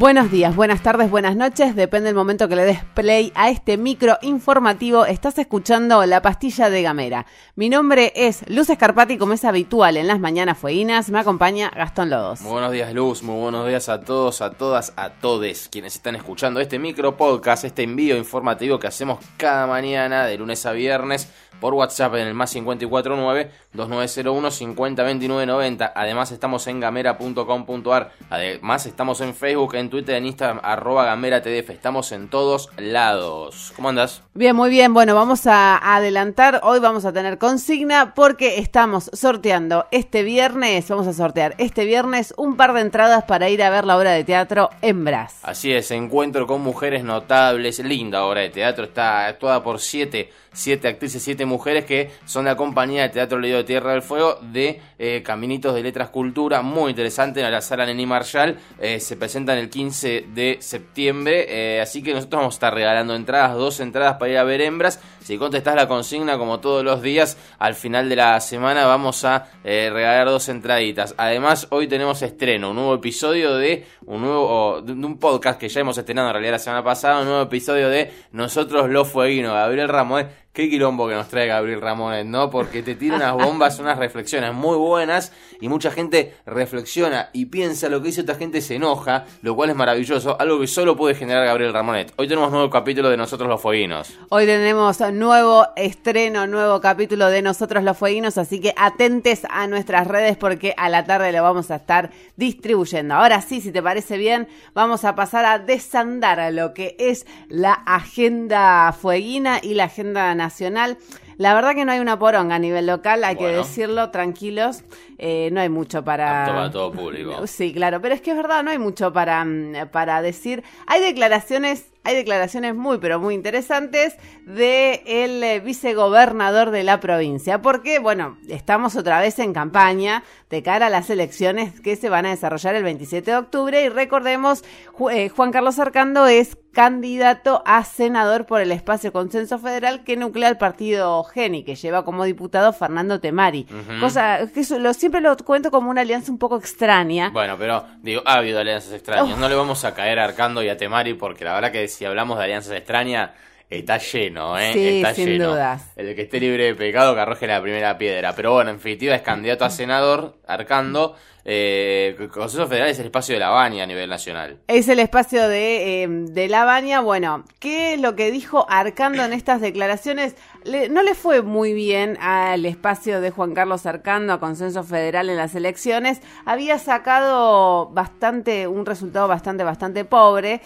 Buenos días, buenas tardes, buenas noches, depende del momento que le des play a este micro informativo. Estás escuchando La Pastilla de Gamera. Mi nombre es Luz Escarpati, como es habitual en las mañanas fueguinas, me acompaña Gastón Lodos. Muy buenos días Luz, muy buenos días a todos, a todas, a todes quienes están escuchando este micro podcast, este envío informativo que hacemos cada mañana de lunes a viernes por WhatsApp en el más 549-2901-502990. Además estamos en gamera.com.ar. Además estamos en Facebook, en Twitter, en Instagram, arroba gamera TDF. Estamos en todos lados. ¿Cómo andas? Bien, muy bien. Bueno, vamos a adelantar. Hoy vamos a tener consigna porque estamos sorteando este viernes, vamos a sortear este viernes un par de entradas para ir a ver la obra de teatro en Bras. Así es, encuentro con mujeres notables. Linda obra de teatro, está actuada por siete siete actrices, siete mujeres que son la compañía de Teatro Leído de Tierra del Fuego de eh, Caminitos de Letras Cultura, muy interesante en la sala Neni Marshall, eh, se presentan el 15 de septiembre, eh, así que nosotros vamos a estar regalando entradas, dos entradas para ir a ver hembras, si contestás la consigna como todos los días, al final de la semana vamos a regalar dos entraditas, además hoy tenemos estreno, un nuevo episodio de un nuevo, de un podcast que ya hemos estrenado en realidad la semana pasada, un nuevo episodio de Nosotros los Fueguinos, Gabriel Ramos Qué quilombo que nos trae Gabriel Ramones, ¿no? Porque te tira unas bombas, unas reflexiones muy buenas y mucha gente reflexiona y piensa lo que dice otra gente se enoja, lo cual es maravilloso, algo que solo puede generar Gabriel Ramonet. Hoy tenemos nuevo capítulo de Nosotros los Fueguinos. Hoy tenemos nuevo estreno, nuevo capítulo de Nosotros los Fueguinos, así que atentes a nuestras redes porque a la tarde lo vamos a estar distribuyendo. Ahora sí, si te parece bien, vamos a pasar a desandar a lo que es la agenda fueguina y la agenda nacional. La verdad que no hay una poronga a nivel local, hay que decirlo, tranquilos, eh, no hay mucho para... para todo público. Sí, claro, pero es que es verdad, no hay mucho para, mm, para decir. Hay declaraciones hay declaraciones muy pero muy interesantes de el eh, vicegobernador de la provincia, porque bueno, estamos otra vez en campaña de cara a las elecciones que se van a desarrollar el 27 de octubre y recordemos eh, Juan Carlos Arcando es candidato a senador por el espacio Consenso Federal que nuclea el partido Geni, que lleva como diputado Fernando Temari. Cosa que lo, siempre lo cuento como una alianza un poco extraña. Bueno, pero digo, ha habido alianzas extrañas. Oh. No le vamos a caer a Arcando y a Temari porque la verdad que si hablamos de alianzas extrañas, está lleno, ¿eh? Sí, está sin lleno. dudas. El que esté libre de pecado que arroje la primera piedra. Pero bueno, en definitiva es candidato a senador, Arcando. Eh, el Consejo Federal es el espacio de la Baña a nivel nacional. Es el espacio de, eh, de la Baña. Bueno, ¿qué es lo que dijo Arcando en estas declaraciones? no le fue muy bien al espacio de Juan Carlos Arcando, a Consenso Federal en las elecciones. Había sacado bastante, un resultado bastante, bastante pobre.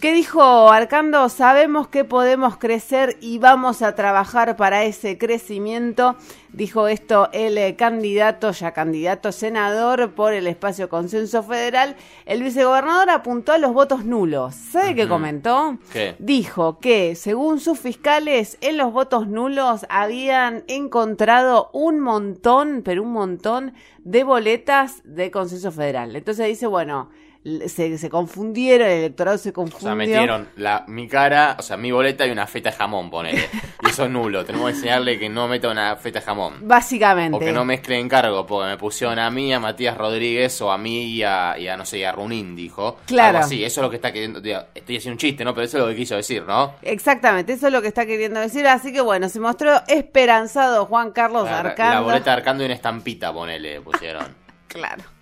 ¿Qué dijo Arcando? Sabemos que podemos crecer y vamos a trabajar para ese crecimiento. Dijo esto el candidato, ya candidato senador por el espacio Consenso Federal. El vicegobernador apuntó a los votos nulos. ¿Sabe qué comentó? ¿Qué? Dijo que, según sus fiscales, en los votos nulos habían encontrado un montón, pero un montón de boletas de Consenso Federal. Entonces dice, bueno, se, se, confundieron, el electorado se confundió. O sea, metieron la, mi cara, o sea, mi boleta y una feta de jamón, ponele. y eso es nulo. Tenemos que enseñarle que no meta una feta de jamón. Básicamente. O que no mezcle encargo, porque me pusieron a mí, a Matías Rodríguez, o a mí y a, y a no sé, a Runín, dijo. Claro. Algo así, eso es lo que está queriendo. Estoy haciendo un chiste, ¿no? Pero eso es lo que quiso decir, ¿no? Exactamente, eso es lo que está queriendo decir. Así que bueno, se mostró esperanzado Juan Carlos la, Arcando. La boleta de Arcando y una estampita, ponele, pusieron. claro.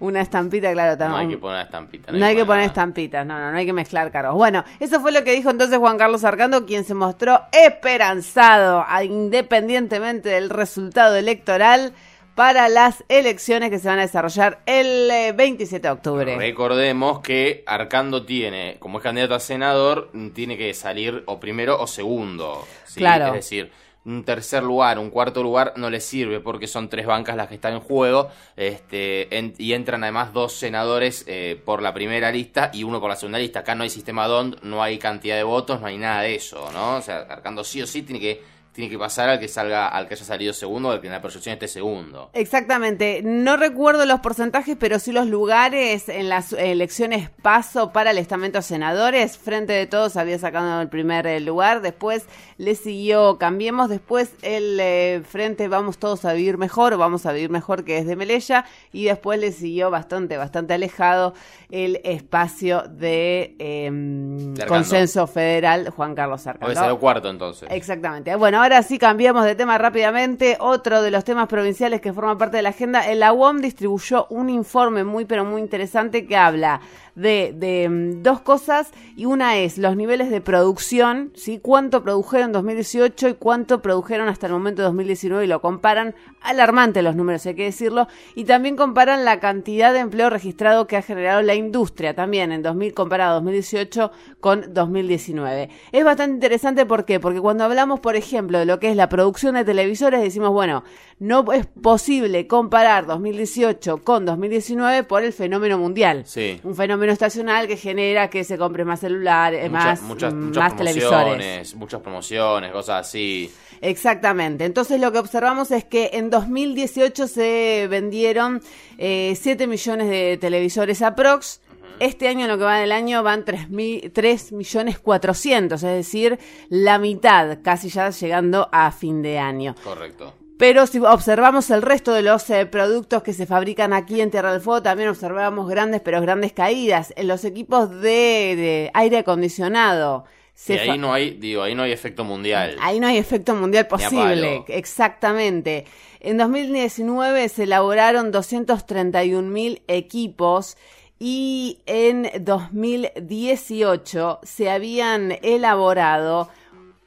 Una estampita, claro, también. No hay que poner estampita. No, hay que poner estampitas, no, no, no hay que mezclar cargos. Bueno, eso fue lo que dijo entonces Juan Carlos Arcando, quien se mostró esperanzado, independientemente del resultado electoral, para las elecciones que se van a desarrollar el 27 eh, de octubre. Recordemos que Arcando tiene, como es candidato a senador, tiene que salir o primero o segundo. Claro. Es decir, un tercer lugar, un cuarto lugar no le sirve porque son tres bancas las que están en juego este, y entran además dos senadores eh, por la primera lista y uno por la segunda lista. Acá no hay sistema DONT, no hay cantidad de votos, no hay nada de eso, ¿no? O sea, Arcando sí o sí tiene que tiene que pasar al que salga, al que haya salido segundo, al que en la proyección esté segundo. Exactamente. No recuerdo los porcentajes, pero sí los lugares en las elecciones paso para el estamento senadores. Frente de todos había sacado el primer eh, lugar. Después le siguió Cambiemos. Después el eh, frente Vamos Todos a Vivir Mejor, Vamos a Vivir Mejor, que es de Melella. Y después le siguió bastante, bastante alejado el espacio de, em, Consenso Federal, Juan Carlos Arcando. Hoy el cuarto entonces. Exactamente. Bueno, ahora sí cambiamos de tema rápidamente. Otro de los temas provinciales que forma parte de la agenda, el UOM distribuyó un informe muy pero muy interesante que habla de, de, mm, dos cosas y una es los niveles de producción, ¿sí? cuánto produjeron en 2018 y cuánto produjeron hasta el momento de 2019 y lo comparan, alarmante los números hay que decirlo, y también comparan la cantidad de empleo registrado que ha generado la industria también en 2000 comparado 2018 con 2019. Es bastante interesante ¿por qué? Porque cuando hablamos, por ejemplo, de lo que es la producción de televisores, decimos, bueno, no es posible comparar 2018 con 2019 por el fenómeno mundial. Sí. Un fenómeno estacional que genera que se compre más celulares, más, muchas, mm, muchas más televisores. Muchas promociones, cosas así. Exactamente. Entonces lo que observamos es que en 2018 se vendieron eh, 7 millones de televisores aprox. Este año, en lo que va del año, van 3, millones 400, es decir, la mitad, casi ya llegando a fin de año. Correcto. Pero si observamos el resto de los eh, productos que se fabrican aquí en Tierra del Fuego, también observamos grandes, pero grandes caídas. En los equipos de, aire acondicionado. y ahí no hay, digo, ahí no hay efecto mundial. Ahí no hay efecto mundial posible, exactamente. En 2019 se elaboraron 231 mil equipos y en 2018 se habían elaborado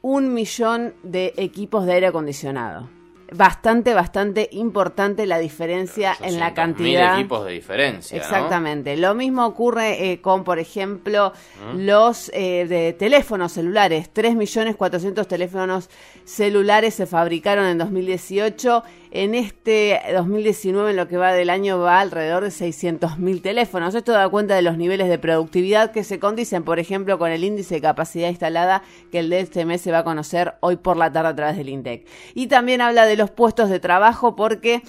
un millón de equipos de aire acondicionado bastante, bastante importante la diferencia en la cantidad. Mil equipos de diferencia. Exactamente. Lo mismo ocurre eh, con, por ejemplo, ¿Mm? los eh, de teléfonos celulares. 3.400.000 teléfonos celulares se fabricaron en 2018 en este 2019, en lo que va del año, va alrededor de 600.000 teléfonos. Esto da cuenta de los niveles de productividad que se condicen, por ejemplo, con el índice de capacidad instalada que el de este mes se va a conocer hoy por la tarde a través del INDEC. Y también habla de los puestos de trabajo porque...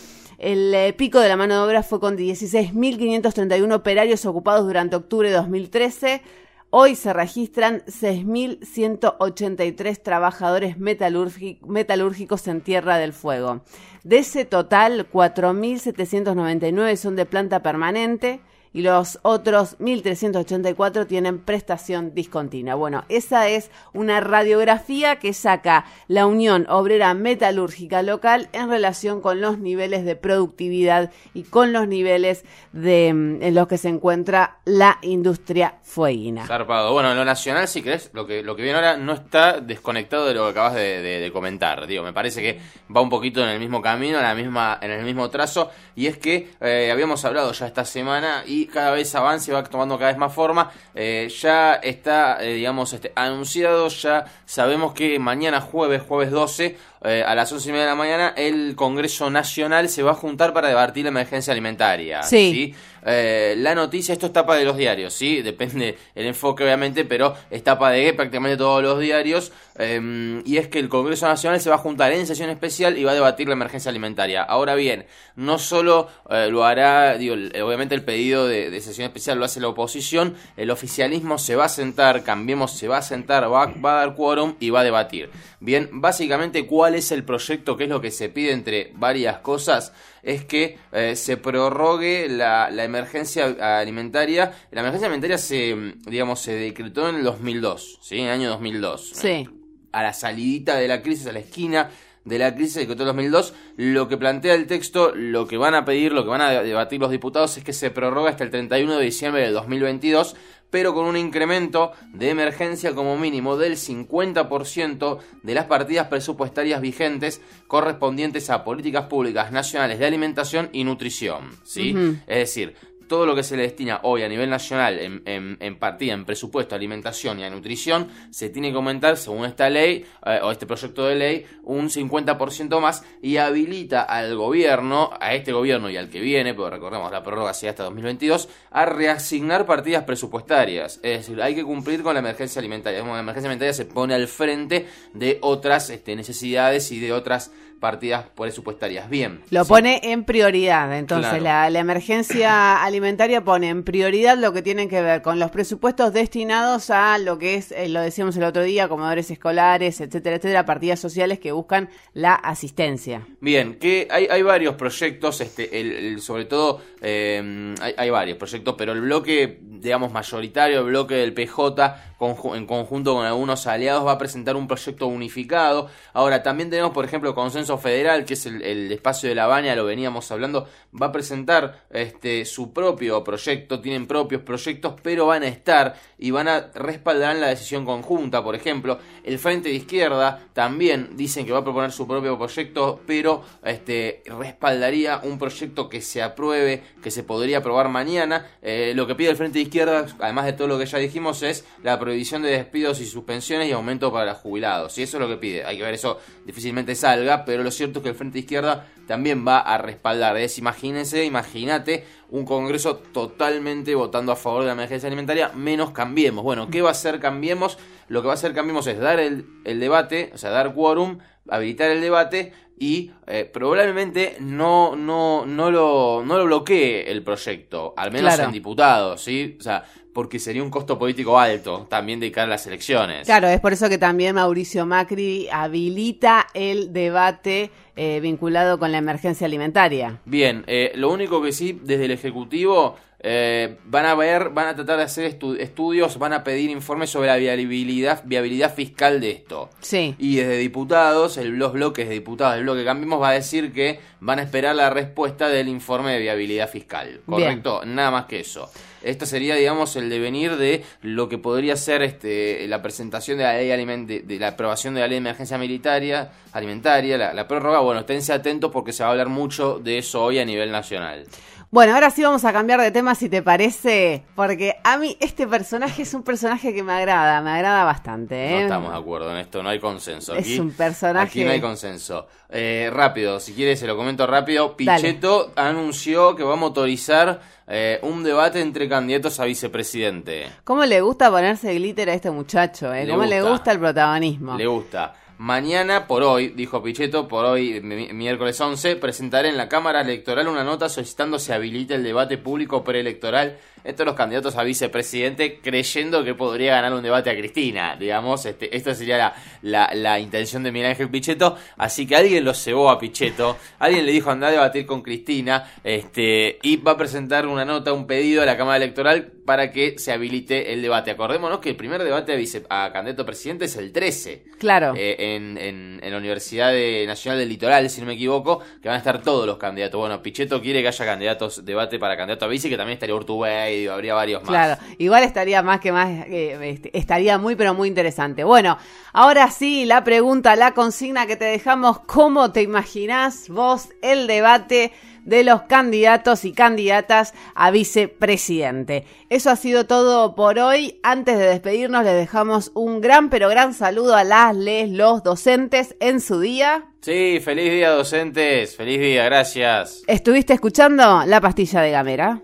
El eh, pico de la mano de obra fue con 16.531 operarios ocupados durante octubre de 2013. Hoy se registran 6.183 trabajadores metalúrgicos en Tierra del Fuego. De ese total, 4.799 son de planta permanente, y los otros 1.384 tienen prestación discontinua. Bueno, esa es una radiografía que saca la Unión Obrera Metalúrgica Local en relación con los niveles de productividad y con los niveles de, mm, en los que se encuentra la industria fueguina. Zarpado. Bueno, en lo nacional, si crees, lo que, lo que viene ahora no está desconectado de lo que acabas de, comentar. Digo, me parece que va un poquito en el mismo camino, en, la misma, en el mismo trazo, y es que eh, habíamos hablado ya esta semana y cada vez avanza y va tomando cada vez más forma. Eh, ya está, eh, digamos, este, anunciado, ya sabemos que mañana jueves, jueves 12, eh, a las once y media de la mañana, el Congreso Nacional se va a juntar para debatir la emergencia alimentaria. Sí. Eh, la noticia, esto es tapa de los diarios, ¿sí? Depende el enfoque, obviamente, pero es tapa de prácticamente todos los diarios. Em, y es que el Congreso Nacional se va a juntar en sesión especial y va a debatir la emergencia alimentaria. Ahora bien, no solo eh, lo hará, digo, obviamente el pedido de, sesión especial lo hace la oposición, el oficialismo se va a sentar, Cambiemos se va a sentar, va, va a dar quórum y va a debatir. Bien, básicamente, ¿cuál es el proyecto? ¿Qué es lo que se pide entre varias cosas? Es que eh, se prorrogue la, emergencia alimentaria. La emergencia alimentaria se, digamos, se decretó en el 2002, ¿sí? En el año 2002. Sí. A la salidita de la crisis, a la esquina de la crisis de 2002, lo que plantea el texto, lo que van a pedir, lo que van a debatir los diputados es que se prorroga hasta el 31 de diciembre de 2022, pero con un incremento de emergencia como mínimo del 50% de las partidas presupuestarias vigentes correspondientes a políticas públicas nacionales de alimentación y nutrición, ¿sí? Es decir, todo lo que se le destina hoy a nivel nacional en, en, en partida, en presupuesto, alimentación y a nutrición, se tiene que aumentar, según esta ley eh, o este proyecto de ley, un 50% más y habilita al gobierno, a este gobierno y al que viene, pero recordemos la prórroga sigue hasta 2022, a reasignar partidas presupuestarias. Es decir, hay que cumplir con la emergencia alimentaria. La emergencia alimentaria se pone al frente de otras este, necesidades y de otras partidas presupuestarias. Bien. Lo Sí. pone en prioridad. Entonces, Claro. la, la emergencia alimentaria pone en prioridad lo que tiene que ver con los presupuestos destinados a lo que es, eh, lo decíamos el otro día, comedores escolares, etcétera, etcétera, partidas sociales que buscan la asistencia. Bien, que hay, hay varios proyectos, este, el, el- sobre todo eh, hay, varios proyectos, pero el bloque, digamos, mayoritario, el bloque del PJ, conju- en conjunto con algunos aliados, va a presentar un proyecto unificado. Ahora, también tenemos, por ejemplo, Consenso Federal, que es el, el espacio de la Baña, lo veníamos hablando, va a presentar este, su propio proyecto, tienen propios proyectos, pero van a estar y van a respaldar la decisión conjunta, por ejemplo. El Frente de Izquierda también dicen que va a proponer su propio proyecto, pero este, respaldaría un proyecto que se apruebe, que se podría aprobar mañana. Eh, lo que pide el Frente de Izquierda, además de todo lo que ya dijimos, es la prohibición de despidos y suspensiones y aumento para los jubilados. Y eso es lo que pide. Hay que ver, eso difícilmente salga, pero lo cierto es que el Frente de Izquierda también va a respaldar. Es, imagínense, imagínate un Congreso totalmente votando a favor de la emergencia alimentaria, menos Cambiemos. Bueno, ¿qué va a hacer Cambiemos? Lo que va a hacer Cambiemos es dar el, el debate, o sea, dar quórum, habilitar el debate y eh, probablemente no, no, no, lo, no lo bloquee el proyecto, al menos Claro. en diputados, ¿sí? O sea, porque sería un costo político alto también de cara a las elecciones. Claro, es por eso que también Mauricio Macri habilita el debate eh, vinculado con la emergencia alimentaria. Bien, eh, lo único que sí, desde el Ejecutivo eh, van a ver, van a tratar de hacer estu- estudios, van a pedir informes sobre la viabilidad, viabilidad fiscal de esto. Sí. Y desde diputados, el, los bloques de diputados del bloque Cambiemos va a decir que van a esperar la respuesta del informe de viabilidad fiscal. Bien. ¿Correcto? Nada más que eso. Esto sería, digamos, el devenir de lo que podría ser este, la presentación de la ley de, de la aprobación de la ley de emergencia militaria, alimentaria, la, la prórroga. Bueno, esténse atentos porque se va a hablar mucho de eso hoy a nivel nacional. Bueno, ahora sí vamos a cambiar de tema si te parece, porque a mí este personaje es un personaje que me agrada, me agrada bastante. ¿eh? No estamos de acuerdo en esto, no hay consenso. Es Aquí, un personaje- Aquí no hay consenso. Eh, rápido, si quieres se lo comento rápido. Pichetto anunció que va a motorizar eh, un debate entre candidatos a vicepresidente. ¿Cómo le gusta ponerse glitter a este muchacho? ¿eh? ¿Cómo le gusta. gusta el protagonismo? Le gusta. Mañana, por hoy, dijo Pichetto, por hoy, mi- miércoles 11, presentaré en la Cámara Electoral una nota solicitando se habilite el debate público preelectoral entre los candidatos a vicepresidente, creyendo que podría ganar un debate a Cristina. Digamos, este, esta sería la, la, la intención de Miguel Ángel Pichetto. Así que alguien lo cebó a Pichetto, alguien le dijo anda a debatir con Cristina, este, y va a presentar una nota, un pedido a la Cámara Electoral para que se habilite el debate. Acordémonos que el primer debate a, vice- a candidato a presidente es el 13 Claro. eh, en, en- en la Universidad de- Nacional del Litoral, si no me equivoco, que van a estar todos los candidatos. Bueno, Pichetto quiere que haya candidatos, debate para candidato a vice, que también estaría Urtubey, habría varios más. Claro, igual estaría más que más, eh, este, estaría muy pero muy interesante. Bueno, ahora sí, la pregunta, la consigna que te dejamos, ¿cómo te imaginás vos el debate de los candidatos y candidatas a vicepresidente? Eso ha sido todo por hoy. Antes de despedirnos, les dejamos un gran pero gran saludo a las, les, los docentes en su día. Sí, feliz día, docentes. Feliz día, gracias. ¿Estuviste escuchando La Pastilla de Gamera?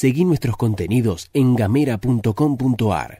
Seguí nuestros contenidos en gamera.com.ar.